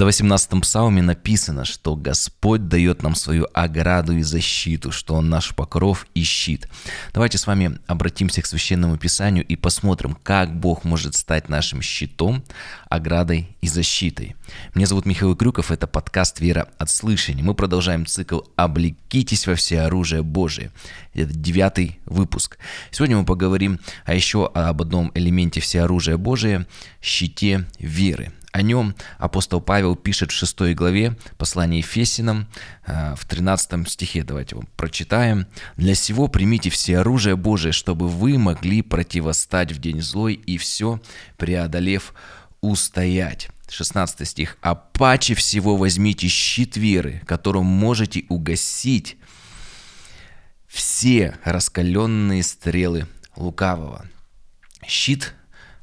118-м псалме написано, что Господь дает нам свою ограду и защиту, что Он наш покров и щит. Давайте с вами обратимся к Священному Писанию и посмотрим, как Бог может стать нашим щитом, оградой и защитой. Меня зовут Михаил Крюков, это подкаст «Вера от слышания». Мы продолжаем цикл «Облекитесь во все оружие Божие». Это девятый выпуск. Сегодня мы поговорим а еще об одном элементе всеоружия Божия – щите веры – о нем апостол Павел пишет в 6 главе послания Ефесинам э, в 13 стихе. Давайте его прочитаем. «Для сего примите все оружие Божие, чтобы вы могли противостать в день злой и все, преодолев, устоять». 16 стих. «А паче всего возьмите щит веры, которым можете угасить все раскаленные стрелы лукавого». Щит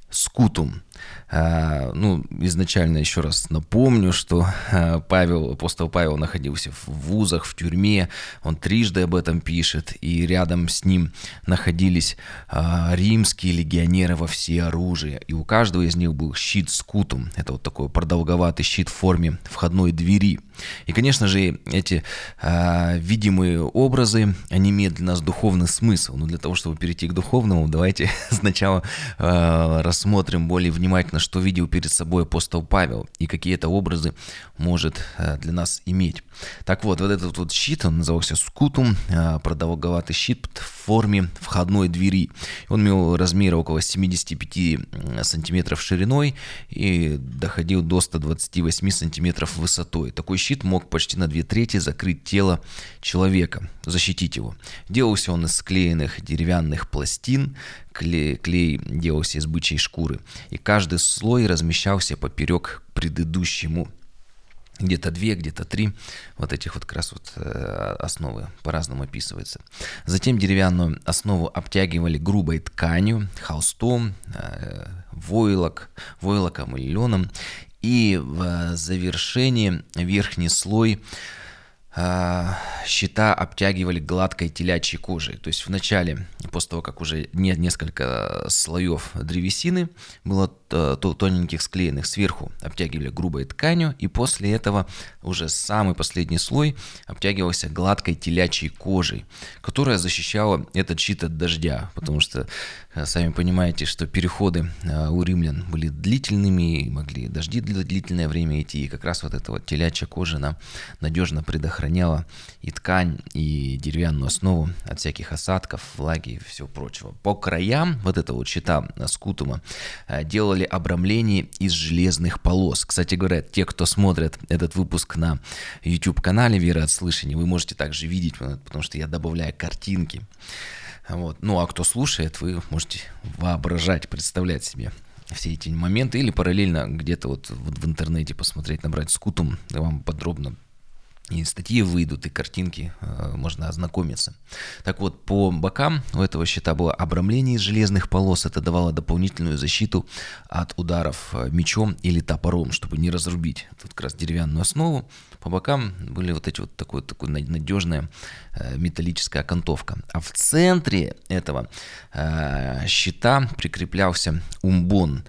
скутум. А, ну, изначально еще раз напомню, что а, Павел, апостол Павел находился в вузах, в тюрьме, он трижды об этом пишет, и рядом с ним находились а, римские легионеры во всеоружии, и у каждого из них был щит скутум, это вот такой продолговатый щит в форме входной двери. И, конечно же, эти видимые образы, они имеют для нас духовный смысл, но для того, чтобы перейти к духовному, давайте сначала рассмотрим более внимательно, что видел перед собой апостол Павел и какие это образы может э, для нас иметь. Так вот, вот этот вот щит, он назывался скутум, э, продолговатый щит в форме входной двери. Он имел размер около 75 сантиметров шириной и доходил до 128 сантиметров высотой. Такой щит мог почти на две трети закрыть тело человека, защитить его. Делался он из склеенных деревянных пластин, клей, клей делался из бычьей шкуры, и каждый слой размещался поперек предыдущему где-то две, где-то три вот этих вот как раз вот э, основы по-разному описывается. Затем деревянную основу обтягивали грубой тканью, холстом, э, войлок, войлоком или леном, и в завершении верхний слой щита обтягивали гладкой телячьей кожей. То есть вначале, после того, как уже нет несколько слоев древесины, было тоненьких склеенных сверху, обтягивали грубой тканью, и после этого уже самый последний слой обтягивался гладкой телячьей кожей, которая защищала этот щит от дождя, потому что Э, сами понимаете, что переходы э, у римлян были длительными, и могли дожди длительное время идти, и как раз вот эта вот телячья кожа нам надежно предохраняла и ткань, и деревянную основу от всяких осадков, влаги и всего прочего. По краям вот этого вот щита э, скутума делали обрамление из железных полос. Кстати говоря, те, кто смотрит этот выпуск на YouTube-канале «Вера от слышания», вы можете также видеть, потому что я добавляю картинки. Вот. Ну а кто слушает, вы можете воображать, представлять себе все эти моменты или параллельно где-то вот, в интернете посмотреть, набрать скутум, да вам подробно и статьи выйдут, и картинки, э, можно ознакомиться. Так вот, по бокам у этого щита было обрамление из железных полос. Это давало дополнительную защиту от ударов э, мечом или топором, чтобы не разрубить тут как раз деревянную основу. По бокам были вот эти вот такой, такой надежная э, металлическая окантовка. А в центре этого щита прикреплялся умбон.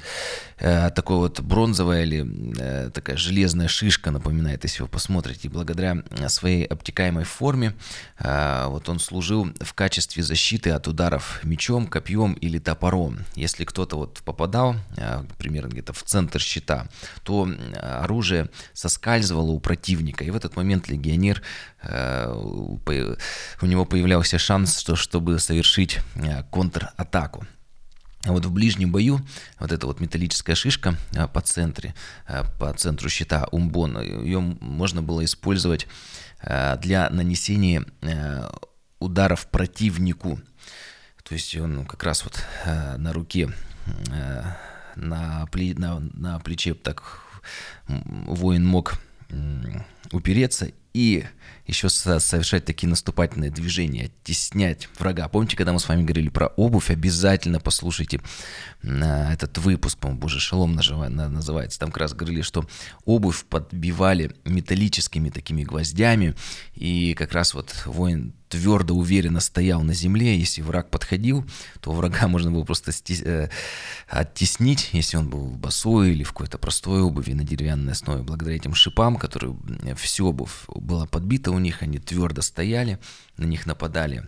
Такой вот бронзовая или такая железная шишка напоминает, если вы посмотрите. И благодаря благодаря своей обтекаемой форме, а, вот он служил в качестве защиты от ударов мечом, копьем или топором. Если кто-то вот попадал, а, примерно где-то в центр щита, то оружие соскальзывало у противника, и в этот момент легионер, у него появлялся шанс, что, чтобы совершить контратаку. А вот в ближнем бою вот эта вот металлическая шишка а, по, центре, а, по центру щита умбон, ее можно было использовать для нанесения ударов противнику. То есть он как раз вот на руке, на, пле, на, на плече так воин мог упереться и еще совершать такие наступательные движения, теснять врага. Помните, когда мы с вами говорили про обувь, обязательно послушайте этот выпуск, по-моему, Боже, шалом называется. Там как раз говорили, что обувь подбивали металлическими такими гвоздями, и как раз вот воин твердо, уверенно стоял на земле. Если враг подходил, то врага можно было просто э, оттеснить, если он был в босой или в какой-то простой обуви на деревянной основе. Благодаря этим шипам, которые всю обувь была подбита у них, они твердо стояли, на них нападали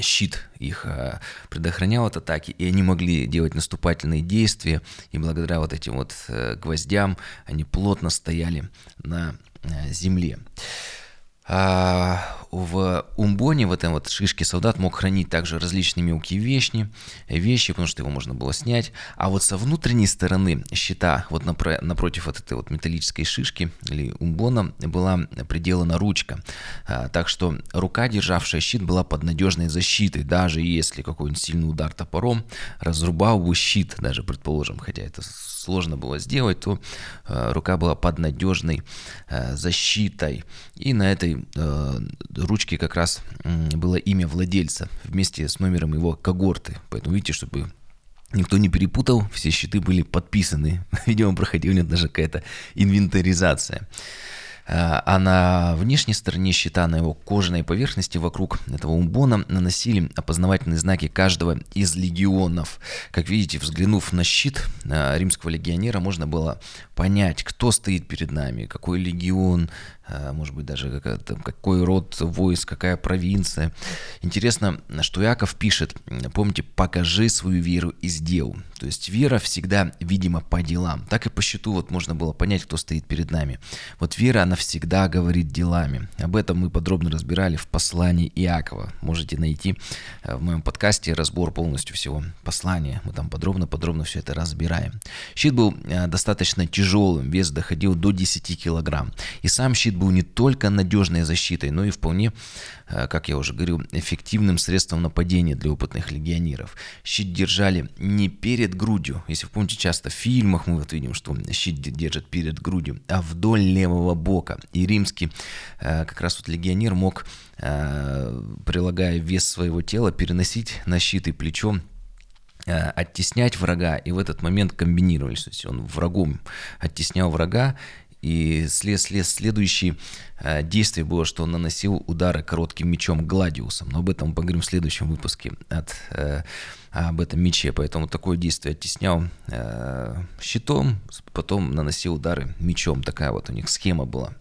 щит их а, предохранял от атаки, и они могли делать наступательные действия, и благодаря вот этим вот э, гвоздям они плотно стояли на э, земле. А в Умбоне, в этом вот шишке солдат мог хранить также различные мелкие вещи, вещи, потому что его можно было снять. А вот со внутренней стороны щита, вот напротив вот этой вот металлической шишки или умбона, была приделана ручка. А, так что рука, державшая щит, была под надежной защитой, даже если какой-нибудь сильный удар топором разрубал бы щит, даже предположим, хотя это сложно было сделать, то э, рука была под надежной защитой. И на этой э, ручке как раз было имя владельца вместе с номером его когорты. Поэтому видите, чтобы Никто не перепутал, все щиты были подписаны. Видимо, проходила даже какая-то инвентаризация. Э, а на внешней стороне щита, на его кожаной поверхности вокруг этого умбона наносили опознавательные знаки каждого из легионов. Как видите, взглянув на щит э, римского легионера, можно было понять, кто стоит перед нами, какой легион, Э, может быть, даже какой род войск, какая провинция. Интересно, что Иаков пишет, помните, покажи свою веру из дел. То есть вера всегда, видимо, по делам. Так и по счету вот можно было понять, кто стоит перед нами. Вот вера, она всегда говорит делами. Об этом мы подробно разбирали в послании Иакова. Можете найти э, в моем подкасте разбор полностью всего послания. Мы там подробно-подробно все это разбираем. Щит был э, достаточно тяжелым, вес доходил до 10 килограмм. И сам щит был не только надежной защитой, но и вполне, как я уже говорил, эффективным средством нападения для опытных легионеров. Щит держали не перед грудью. Если вы помните, часто в фильмах мы вот видим, что щит держат перед грудью, а вдоль левого бока. И римский э, как раз вот легионер мог, э, прилагая вес своего тела, переносить на щит и плечом оттеснять врага, и в этот момент комбинировались. То есть он врагом оттеснял врага, и след, след, следующее э, действие было, что он наносил удары коротким мечом Гладиусом. Но об этом мы поговорим в следующем выпуске от, э, об этом мече. Поэтому такое действие оттеснял э, щитом, потом наносил удары мечом. Такая вот у них схема была.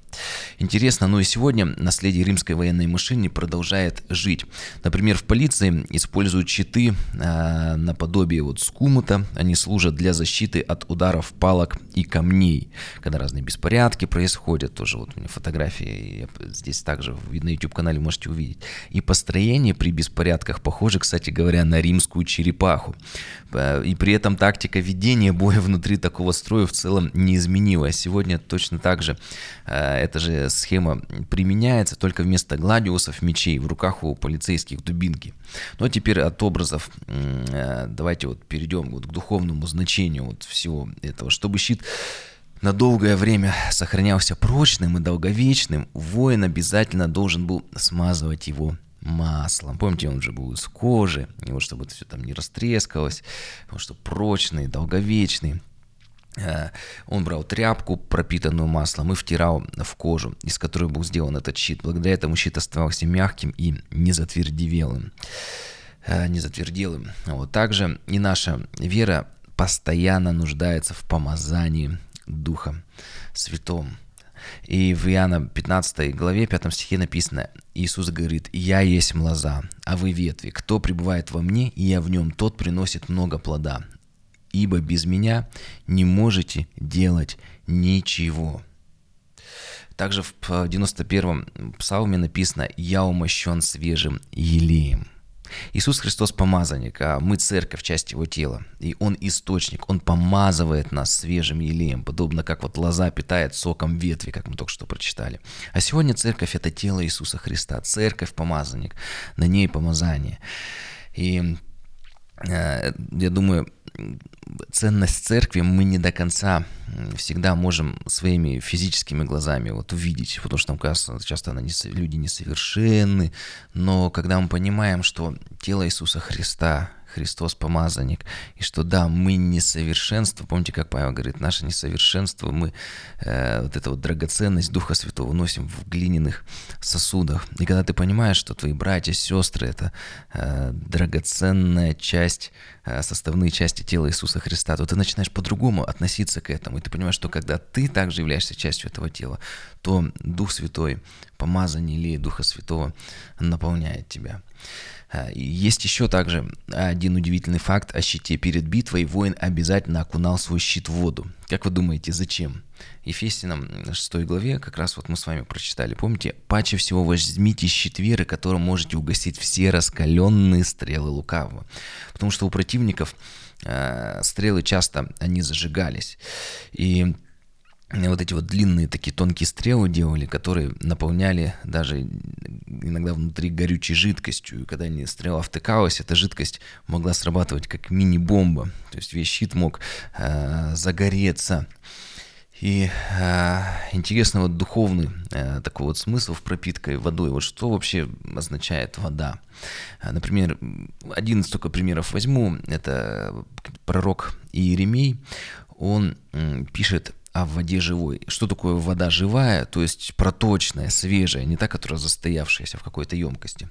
Интересно, но и сегодня наследие римской военной машины продолжает жить. Например, в полиции используют щиты э, наподобие вот скумута. Они служат для защиты от ударов палок и камней. Когда разные беспорядки происходят, тоже вот у меня фотографии здесь также на YouTube-канале можете увидеть. И построение при беспорядках похоже, кстати говоря, на римскую черепаху. И при этом тактика ведения боя внутри такого строя в целом не изменилась. Сегодня точно так же э, эта же схема применяется, только вместо гладиусов мечей в руках у полицейских дубинки. Но теперь от образов э, давайте вот перейдем вот к духовному значению вот всего этого. Чтобы щит на долгое время сохранялся прочным и долговечным, воин обязательно должен был смазывать его маслом. Помните, он же был из кожи, и вот чтобы это все там не растрескалось, потому что прочный, долговечный. Э, он брал тряпку, пропитанную маслом, и втирал в кожу, из которой был сделан этот щит. Благодаря этому щит оставался мягким и не затвердевелым. Э, не затверделым. Вот. Также и наша вера постоянно нуждается в помазании Духом Святым. И в Иоанна 15 главе 5 стихе написано, Иисус говорит, «Я есть лоза, а вы ветви. Кто пребывает во мне, и я в нем, тот приносит много плода ибо без меня не можете делать ничего. Также в 91-м псалме написано «Я умощен свежим елеем». Иисус Христос помазанник, а мы церковь, часть его тела. И он источник, он помазывает нас свежим елеем, подобно как вот лоза питает соком ветви, как мы только что прочитали. А сегодня церковь это тело Иисуса Христа, церковь помазанник, на ней помазание. И э, я думаю, ценность церкви мы не до конца всегда можем своими физическими глазами вот увидеть, потому что нам кажется, часто она не, люди несовершенны, но когда мы понимаем, что тело Иисуса Христа, Христос помазанник, и что да, мы несовершенство, помните, как Павел говорит, наше несовершенство, мы э, вот эту вот драгоценность Духа Святого носим в глиняных сосудах. И когда ты понимаешь, что твои братья, сестры — это э, драгоценная часть, э, составные части тела Иисуса Христа, то ты начинаешь по-другому относиться к этому, и ты понимаешь, что когда ты также являешься частью этого тела, то Дух Святой, помазание или Духа Святого наполняет тебя. А, есть еще также один удивительный факт о щите. Перед битвой воин обязательно окунал свой щит в воду. Как вы думаете, зачем? Ефесянам 6 главе, как раз вот мы с вами прочитали, помните, «Паче всего возьмите щит веры, которым можете угасить все раскаленные стрелы лукавого». Потому что у противников э, стрелы часто, они зажигались. И вот эти вот длинные такие тонкие стрелы делали, которые наполняли даже иногда внутри горючей жидкостью. И когда они стрела втыкалась, эта жидкость могла срабатывать как мини-бомба. То есть весь щит мог э, загореться. И э, интересный вот духовный э, такой вот смысл в пропиткой водой. Вот что вообще означает вода? Например, один из только примеров возьму. Это пророк Иеремей. Он э, пишет а в воде живой. Что такое вода живая? То есть проточная, свежая, не та, которая застоявшаяся в какой-то емкости.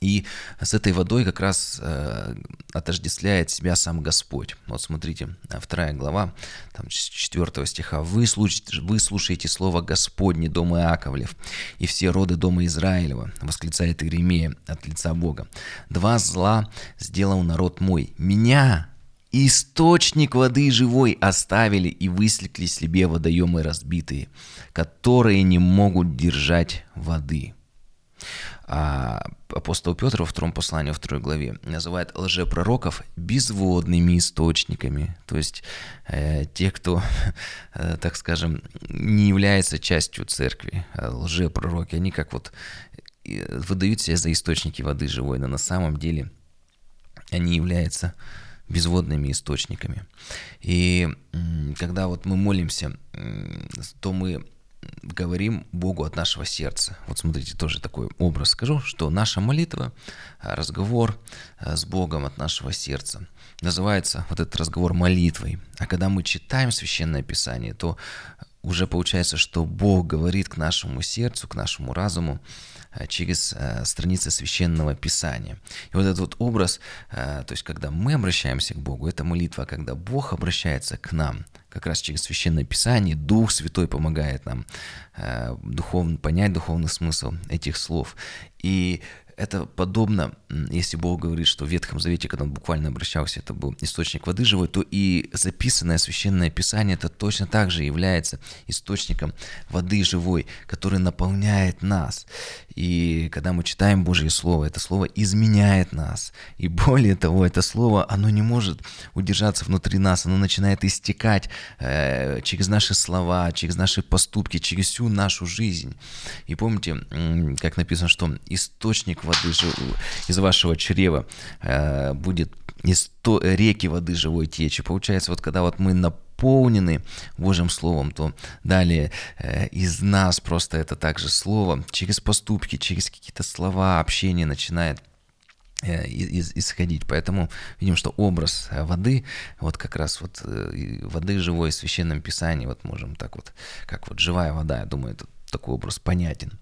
И с этой водой как раз э, отождествляет себя сам Господь. Вот смотрите, вторая глава, там, с 4 стиха. «Вы слушаете, «Вы слушаете слово Господне, дом Иаковлев, и все роды дома Израилева», восклицает Иеремия от лица Бога. «Два зла сделал народ мой. Меня, Источник воды живой оставили и выслекли себе водоемы разбитые, которые не могут держать воды. А апостол Петр во втором послании, во второй главе, называет лжепророков безводными источниками. То есть э, те, кто, э, так скажем, не является частью церкви, а лжепророки, они как вот э, выдают себя за источники воды живой, но на самом деле они являются безводными источниками. И когда вот мы молимся, то мы говорим Богу от нашего сердца. Вот смотрите, тоже такой образ скажу, что наша молитва, разговор э, с Богом от нашего сердца называется вот этот разговор молитвой. А когда мы читаем Священное Писание, то уже получается, что Бог говорит к нашему сердцу, к нашему разуму э, через э, страницы священного писания. И вот этот вот образ, э, то есть когда мы обращаемся к Богу, это молитва, когда Бог обращается к нам, как раз через священное писание, Дух Святой помогает нам духовно, понять духовный смысл этих слов. И это подобно, если Бог говорит, что в Ветхом Завете, когда он буквально обращался, это был источник воды живой, то и записанное Священное Писание это точно так же является источником воды живой, который наполняет нас. И когда мы читаем Божье Слово, это Слово изменяет нас. И более того, это Слово, оно не может удержаться внутри нас, оно начинает истекать э, через наши слова, через наши поступки, через всю нашу жизнь. И помните, как написано, что источник воды из вашего чрева э, будет из то, реки воды живой течи. Получается, вот когда вот мы наполнены Божьим Словом, то далее э, из нас просто это также Слово через поступки, через какие-то слова, общение начинает э, исходить. Поэтому видим, что образ воды, вот как раз вот воды живой в Священном Писании, вот можем так вот, как вот живая вода, я думаю, это такой образ понятен.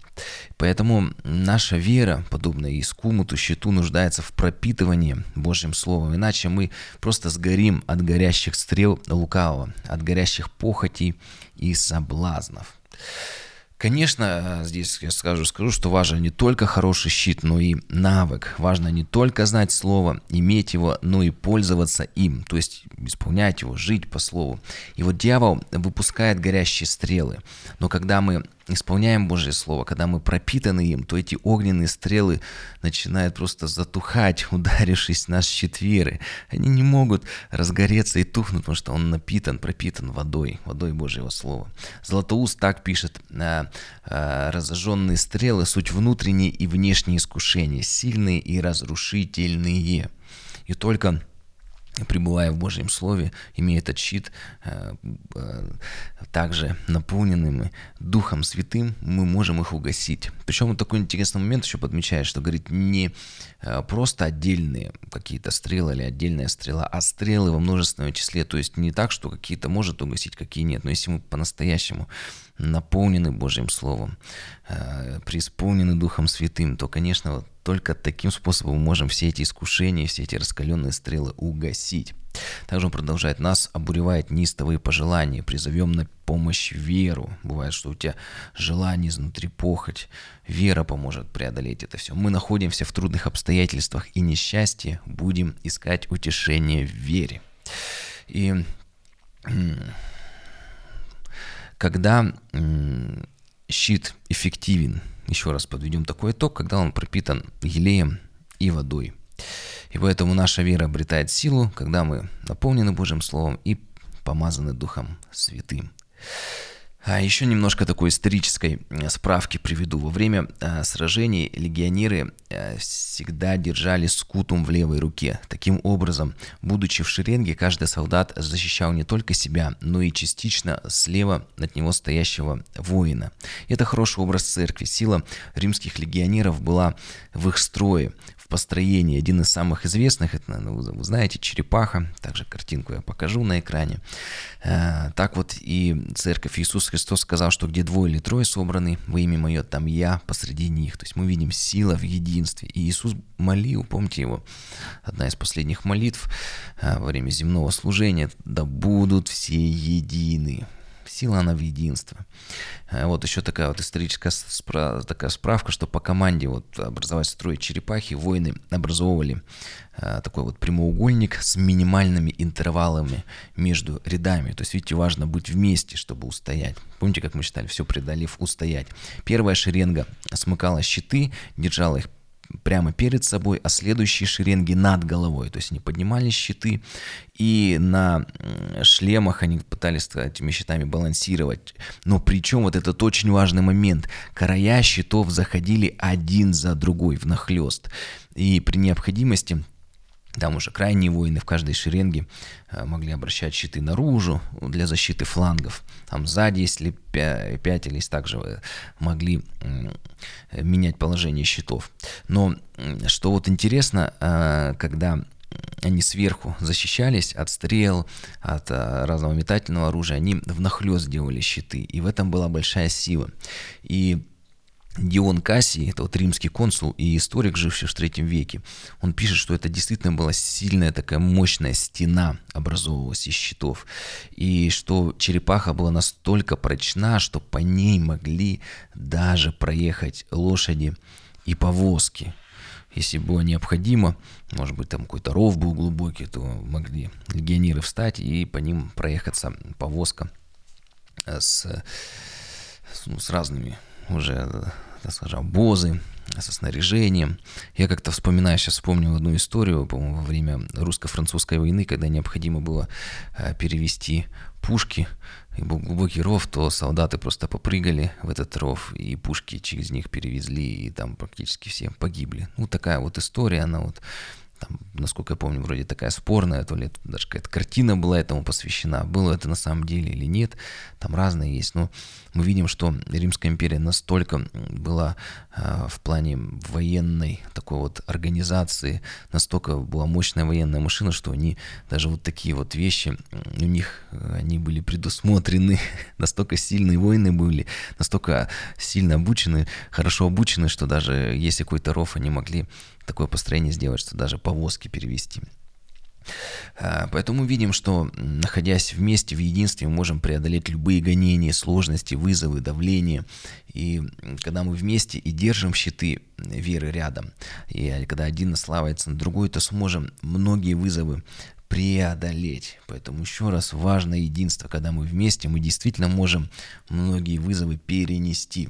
Поэтому наша вера, подобная искумуту, щиту, нуждается в пропитывании Божьим Словом. Иначе мы просто сгорим от горящих стрел лукавого, от горящих похотей и соблазнов. Конечно, здесь я скажу, скажу, что важен не только хороший щит, но и навык. Важно не только знать слово, иметь его, но и пользоваться им, то есть исполнять его, жить по слову. И вот дьявол выпускает горящие стрелы. Но когда мы исполняем Божье Слово, когда мы пропитаны им, то эти огненные стрелы начинают просто затухать, ударившись на щит веры. Они не могут разгореться и тухнуть, потому что он напитан, пропитан водой, водой Божьего Слова. Златоуст так пишет, а, а, разожженные стрелы – суть внутренние и внешние искушения, сильные и разрушительные. И только пребывая в Божьем Слове, имея этот щит, э, э, также наполненным Духом Святым, мы можем их угасить. Причем вот такой интересный момент еще подмечает, что, говорит, не э, просто отдельные какие-то стрелы или отдельная стрела, а стрелы во множественном числе. То есть не так, что какие-то может угасить, какие нет. Но если мы по-настоящему наполнены Божьим Словом, преисполнены Духом Святым, то, конечно, вот только таким способом мы можем все эти искушения, все эти раскаленные стрелы угасить. Также он продолжает, нас обуревает неистовые пожелания, призовем на помощь веру. Бывает, что у тебя желание изнутри похоть, вера поможет преодолеть это все. Мы находимся в трудных обстоятельствах и несчастье, будем искать утешение в вере. И когда щит эффективен, еще раз подведем такой итог, когда он пропитан елеем и водой. И поэтому наша вера обретает силу, когда мы наполнены Божьим Словом и помазаны Духом Святым. А еще немножко такой исторической э, справки приведу. Во время э, сражений легионеры э, всегда держали скутум в левой руке. Таким образом, будучи в шеренге, каждый солдат защищал не только себя, но и частично слева от него стоящего воина. Это хороший образ церкви. Сила римских легионеров была в их строе, построении. Один из самых известных, это, наверное, вы знаете, черепаха. Также картинку я покажу на экране. Э, так вот и церковь Иисус Христос сказал, что где двое или трое собраны во имя мое, там я посреди них. То есть мы видим сила в единстве. И Иисус молил, помните его, одна из последних молитв э, во время земного служения, да будут все едины. Сила она в единстве. Э, вот еще такая вот историческая спра- такая справка, что по команде вот образовать строй черепахи воины образовывали э, такой вот прямоугольник с минимальными интервалами между рядами. То есть, видите, важно быть вместе, чтобы устоять. Помните, как мы считали, все преодолев устоять. Первая шеренга смыкала щиты, держала их прямо перед собой, а следующие шеренги над головой. То есть они поднимали щиты, и на шлемах они пытались этими щитами балансировать. Но причем вот этот очень важный момент. Края щитов заходили один за другой в нахлест. И при необходимости там уже крайние воины в каждой шеренге э, могли обращать щиты наружу для защиты флангов. Там сзади, если пятились, также э, могли менять положение щитов. Но что вот интересно, э, когда они сверху защищались от стрел, от разного метательного оружия, они внахлёст делали щиты, и в этом была большая сила. И Дион Кассий, это вот римский консул и историк, живший в третьем веке, он пишет, что это действительно была сильная такая мощная стена образовывалась из щитов, и что черепаха была настолько прочна, что по ней могли даже проехать лошади и повозки. Если было необходимо, может быть, там какой-то ров был глубокий, то могли легионеры встать и по ним проехаться повозка с, ну, с разными уже, так скажем, обозы со снаряжением. Я как-то вспоминаю, сейчас вспомнил одну историю, по-моему, во время русско-французской войны, когда необходимо было э, перевести пушки, и был глубокий ров, то солдаты просто попрыгали в этот ров, и пушки через них перевезли, и там практически все погибли. Ну, такая вот история, она вот там, насколько я помню, вроде такая спорная, то ли даже какая-то картина была этому посвящена. Было это на самом деле или нет, там разные есть. Но мы видим, что Римская империя настолько была э, в плане военной такой вот организации, настолько была мощная военная машина, что они даже вот такие вот вещи, у них э, они были предусмотрены, настолько сильные воины были, настолько сильно обучены, хорошо обучены, что даже если какой-то ров они могли такое построение сделать, что даже повозки перевести. А, поэтому видим, что находясь вместе в единстве, мы можем преодолеть любые гонения, сложности, вызовы, давление. И когда мы вместе и держим щиты веры рядом, и когда один наславится на другой, то сможем многие вызовы преодолеть. Поэтому еще раз важно единство, когда мы вместе, мы действительно можем многие вызовы перенести.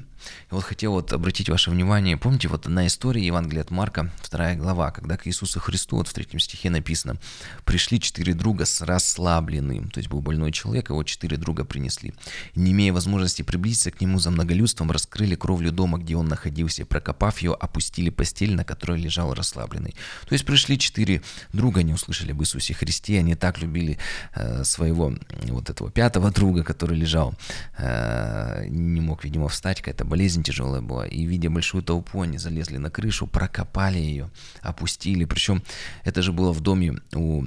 И вот хотел вот обратить ваше внимание, помните, вот одна история Евангелия от Марка, вторая глава, когда к Иисусу Христу, вот в третьем стихе написано, пришли четыре друга с расслабленным, то есть был больной человек, его четыре друга принесли. Не имея возможности приблизиться к нему за многолюдством, раскрыли кровлю дома, где он находился, прокопав ее, опустили постель, на которой лежал расслабленный. То есть пришли четыре друга, не услышали об Иисусе Христе, они так любили э, своего вот этого пятого друга, который лежал, э, не мог, видимо, встать, какая-то болезнь тяжелая была, и видя большую толпу, они залезли на крышу, прокопали ее, опустили, причем это же было в доме у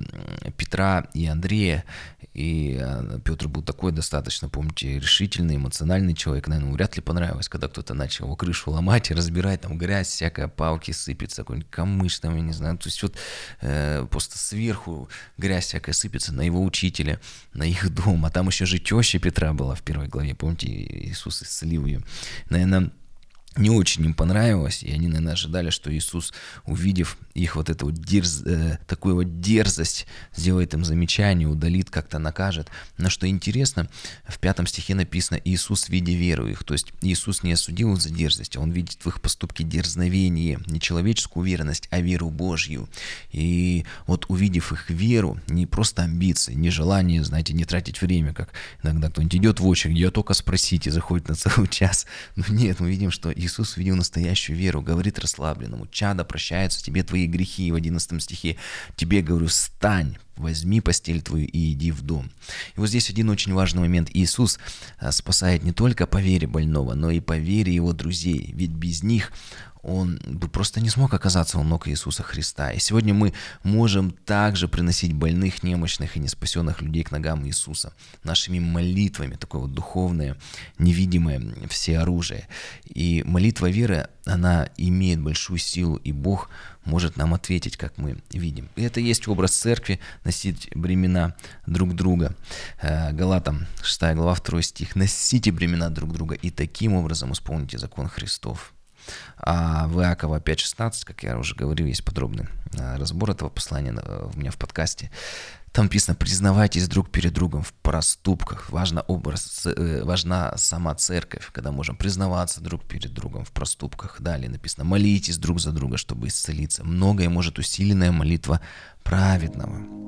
Петра и Андрея, и э, Петр был такой достаточно, помните, решительный, эмоциональный человек, наверное, вряд ли понравилось, когда кто-то начал его крышу ломать и разбирать, там грязь, всякая палки сыпется, какой-нибудь камыш там, я не знаю, то есть вот э, просто сверху грязь всякая сыпется на его учителя, на их дом, а там еще же теща Петра была в первой главе, помните, Иисус исцелил ее. Наверное, не очень им понравилось, и они, наверное, ожидали, что Иисус, увидев их вот эту вот дерз, э, такую вот дерзость, сделает им замечание, удалит, как-то накажет. Но что интересно, в пятом стихе написано «Иисус, видя веру их». То есть Иисус не осудил их за дерзость, а Он видит в их поступке дерзновение, не человеческую уверенность, а веру Божью. И вот увидев их веру, не просто амбиции, не желание, знаете, не тратить время, как иногда кто-нибудь идет в очередь, ее только спросите, заходит на целый час. Но нет, мы видим, что Иисус видел настоящую веру, говорит расслабленному, чада прощаются тебе твои грехи, в 11 стихе, тебе говорю, встань, возьми постель твою и иди в дом. И вот здесь один очень важный момент. Иисус а, спасает не только по вере больного, но и по вере его друзей, ведь без них он бы просто не смог оказаться у ног Иисуса Христа. И сегодня мы можем также приносить больных, немощных и неспасенных людей к ногам Иисуса нашими молитвами, такое вот духовное, невидимое все оружие. И молитва веры, она имеет большую силу, и Бог может нам ответить, как мы видим. И это есть образ церкви, носить бремена друг друга. Э, Галатам 6 глава 2 стих. «Носите бремена друг друга, и таким образом исполните закон Христов». А в Иакова 5.16, как я уже говорил, есть подробный а, разбор этого послания у меня в подкасте. Там написано, признавайтесь друг перед другом в проступках. Важна, образ, э, важна сама церковь, когда можем признаваться друг перед другом в проступках. Далее написано, молитесь друг за друга, чтобы исцелиться. Многое может усиленная молитва праведного.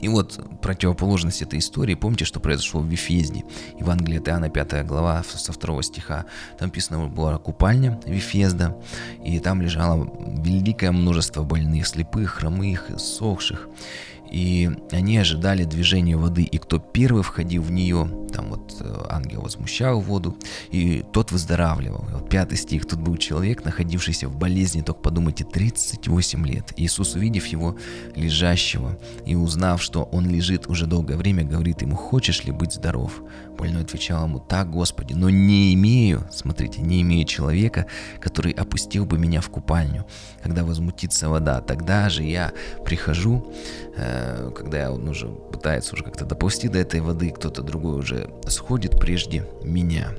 И вот противоположность этой истории, помните, что произошло в Вифезде, Евангелие от Иоанна, 5 глава, со 2 стиха. Там написано, была купальня Вифезда, и там лежало великое множество больных, слепых, хромых, сохших и они ожидали движения воды, и кто первый входил в нее, там вот э, ангел возмущал воду, и тот выздоравливал. Вот пятый стих, тут был человек, находившийся в болезни, только подумайте, 38 лет. Иисус, увидев его лежащего и узнав, что он лежит уже долгое время, говорит ему, хочешь ли быть здоров? Больной отвечал ему, так, Господи, но не имею, смотрите, не имею человека, который опустил бы меня в купальню, когда возмутится вода. Тогда же я прихожу, э, когда он уже пытается уже как-то допустить до этой воды, кто-то другой уже сходит прежде меня.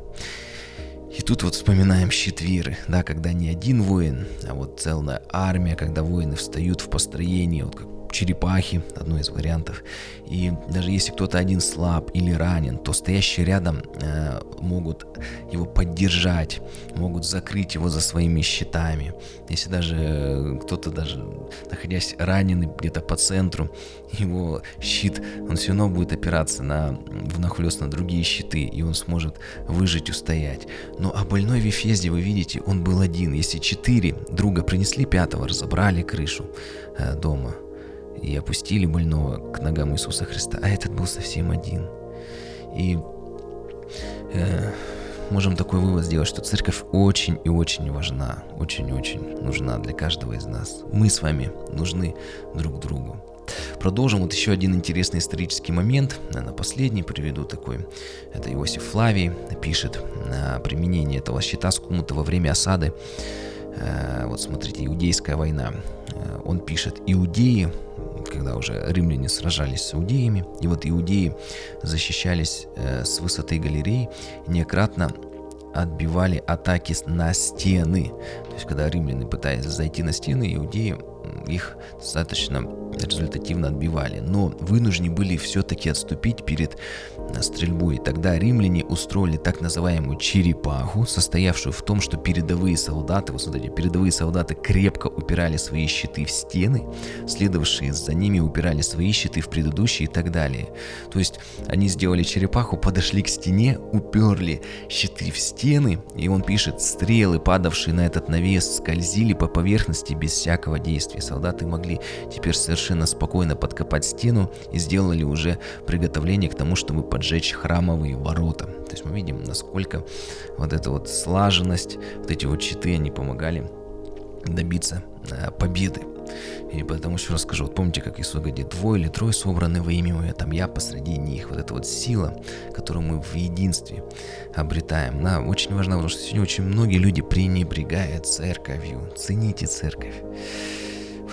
И тут вот вспоминаем щит веры, да, когда не один воин, а вот целая армия, когда воины встают в построении, вот как черепахи, одно из вариантов. И даже если кто-то один слаб или ранен, то стоящие рядом э, могут его поддержать, могут закрыть его за своими щитами. Если даже кто-то даже находясь раненый где-то по центру, его щит, он все равно будет опираться на внахлёст на другие щиты, и он сможет выжить, устоять. Но а больной Вифезде, вы видите, он был один. Если четыре друга принесли пятого, разобрали крышу э, дома, и опустили больного к ногам Иисуса Христа, а этот был совсем один. И э, можем такой вывод сделать, что церковь очень и очень важна, очень-очень нужна для каждого из нас. Мы с вами нужны друг другу. Продолжим вот еще один интересный исторический момент, наверное, последний приведу такой. Это Иосиф Флавий пишет на применение этого щита скумута во время осады. Э, вот смотрите, Иудейская война. Э, он пишет, иудеи когда уже римляне сражались с иудеями, и вот иудеи защищались э, с высоты галерей, неократно отбивали атаки на стены. То есть, когда римляне пытались зайти на стены, иудеи их достаточно результативно отбивали, но вынуждены были все-таки отступить перед э, стрельбой. Тогда римляне устроили так называемую черепаху, состоявшую в том, что передовые солдаты, вот смотрите, передовые солдаты крепко упирали свои щиты в стены, следовавшие за ними упирали свои щиты в предыдущие и так далее. То есть они сделали черепаху, подошли к стене, уперли щиты в стены, и он пишет, стрелы, падавшие на этот навес, скользили по поверхности без всякого действия солдаты могли теперь совершенно спокойно подкопать стену и сделали уже приготовление к тому, чтобы поджечь храмовые ворота. То есть мы видим, насколько вот эта вот слаженность, вот эти вот щиты, они помогали добиться э, победы. И поэтому еще расскажу. Вот помните, как Иисус говорит, двое или трое собраны во имя Мое, там я посреди них. Вот эта вот сила, которую мы в единстве обретаем. Она очень важна, потому что сегодня очень многие люди пренебрегают церковью. Цените церковь.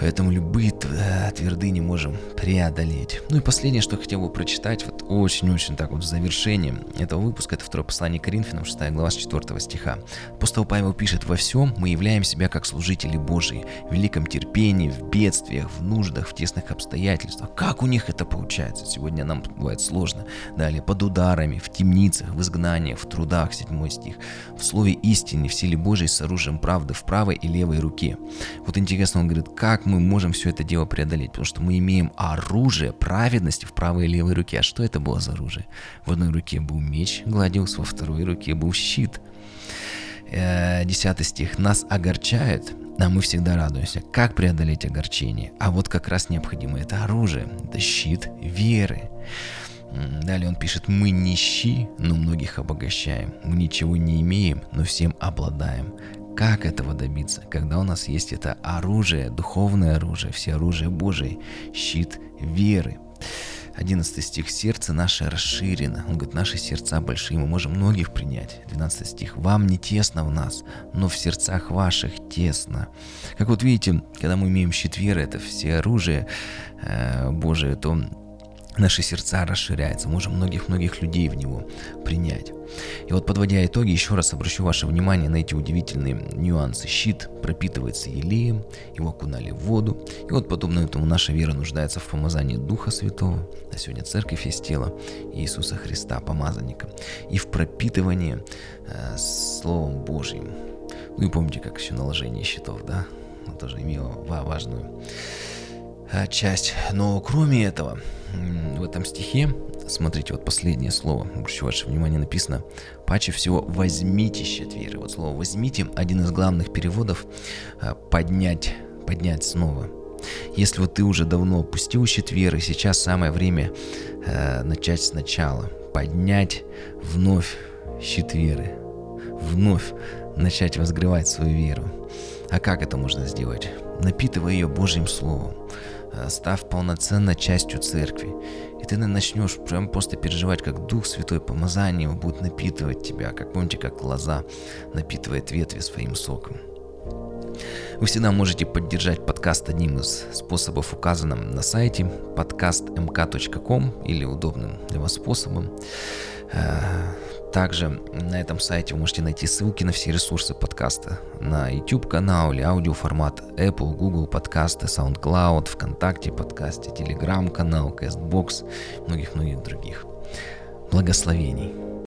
Поэтому любые э, твердыни можем преодолеть. Ну и последнее, что я хотел бы прочитать, вот очень-очень так вот в завершении этого выпуска, это второе послание Коринфянам, 6 глава с 4 стиха. Апостол Павел пишет, «Во всем мы являем себя как служители Божии, в великом терпении, в бедствиях, в нуждах, в тесных обстоятельствах». Как у них это получается? Сегодня нам бывает сложно. Далее, под ударами, в темницах, в изгнаниях, в трудах, 7 стих. В слове истины, в силе Божией с оружием правды в правой и левой руке. Вот интересно, он говорит, как мы можем все это дело преодолеть? Потому что мы имеем оружие праведности в правой и левой руке. А что это было за оружие? В одной руке был меч, гладился, во второй руке был щит. Э, десятый стих. Нас огорчают, а мы всегда радуемся. Как преодолеть огорчение? А вот как раз необходимо это оружие, это щит веры. Далее он пишет, мы нищи, но многих обогащаем. Мы ничего не имеем, но всем обладаем. Как этого добиться, когда у нас есть это оружие, духовное оружие, все оружие Божие, щит веры. 11 стих «Сердце наше расширено». Он говорит, наши сердца большие, мы можем многих принять. 12 стих «Вам не тесно в нас, но в сердцах ваших тесно». Как вот видите, когда мы имеем щит веры, это все оружие э, Божие, то наши сердца расширяются, можем многих-многих людей в него принять. И вот подводя итоги, еще раз обращу ваше внимание на эти удивительные нюансы. Щит пропитывается елеем, его окунали в воду. И вот подобно этому наша вера нуждается в помазании Духа Святого, а сегодня церковь есть тело Иисуса Христа, помазанника, и в пропитывании э, Словом Божьим. Ну и помните, как еще наложение щитов, да? Это тоже имело важную э, часть. Но кроме этого, в этом стихе, смотрите, вот последнее слово, обращу ваше внимание, написано «Паче всего возьмите щит веры». Вот слово «возьмите» один из главных переводов э, «поднять», «поднять снова». Если вот ты уже давно опустил щит веры, сейчас самое время э, начать сначала, поднять вновь щит веры, вновь начать возгревать свою веру. А как это можно сделать? Напитывая ее Божьим Словом. Э, став полноценной частью церкви. И ты начнешь прям просто переживать, как Дух Святой помазание его будет напитывать тебя, как помните, как лоза напитывает ветви своим соком. Вы всегда можете поддержать подкаст одним из способов, указанным на сайте podcastmk.com или удобным для вас способом. Э, также на этом сайте вы можете найти ссылки на все ресурсы подкаста. На YouTube канал или аудиоформат Apple, Google подкасты, SoundCloud, ВКонтакте подкасте, Telegram канал, CastBox, многих-многих других. Благословений!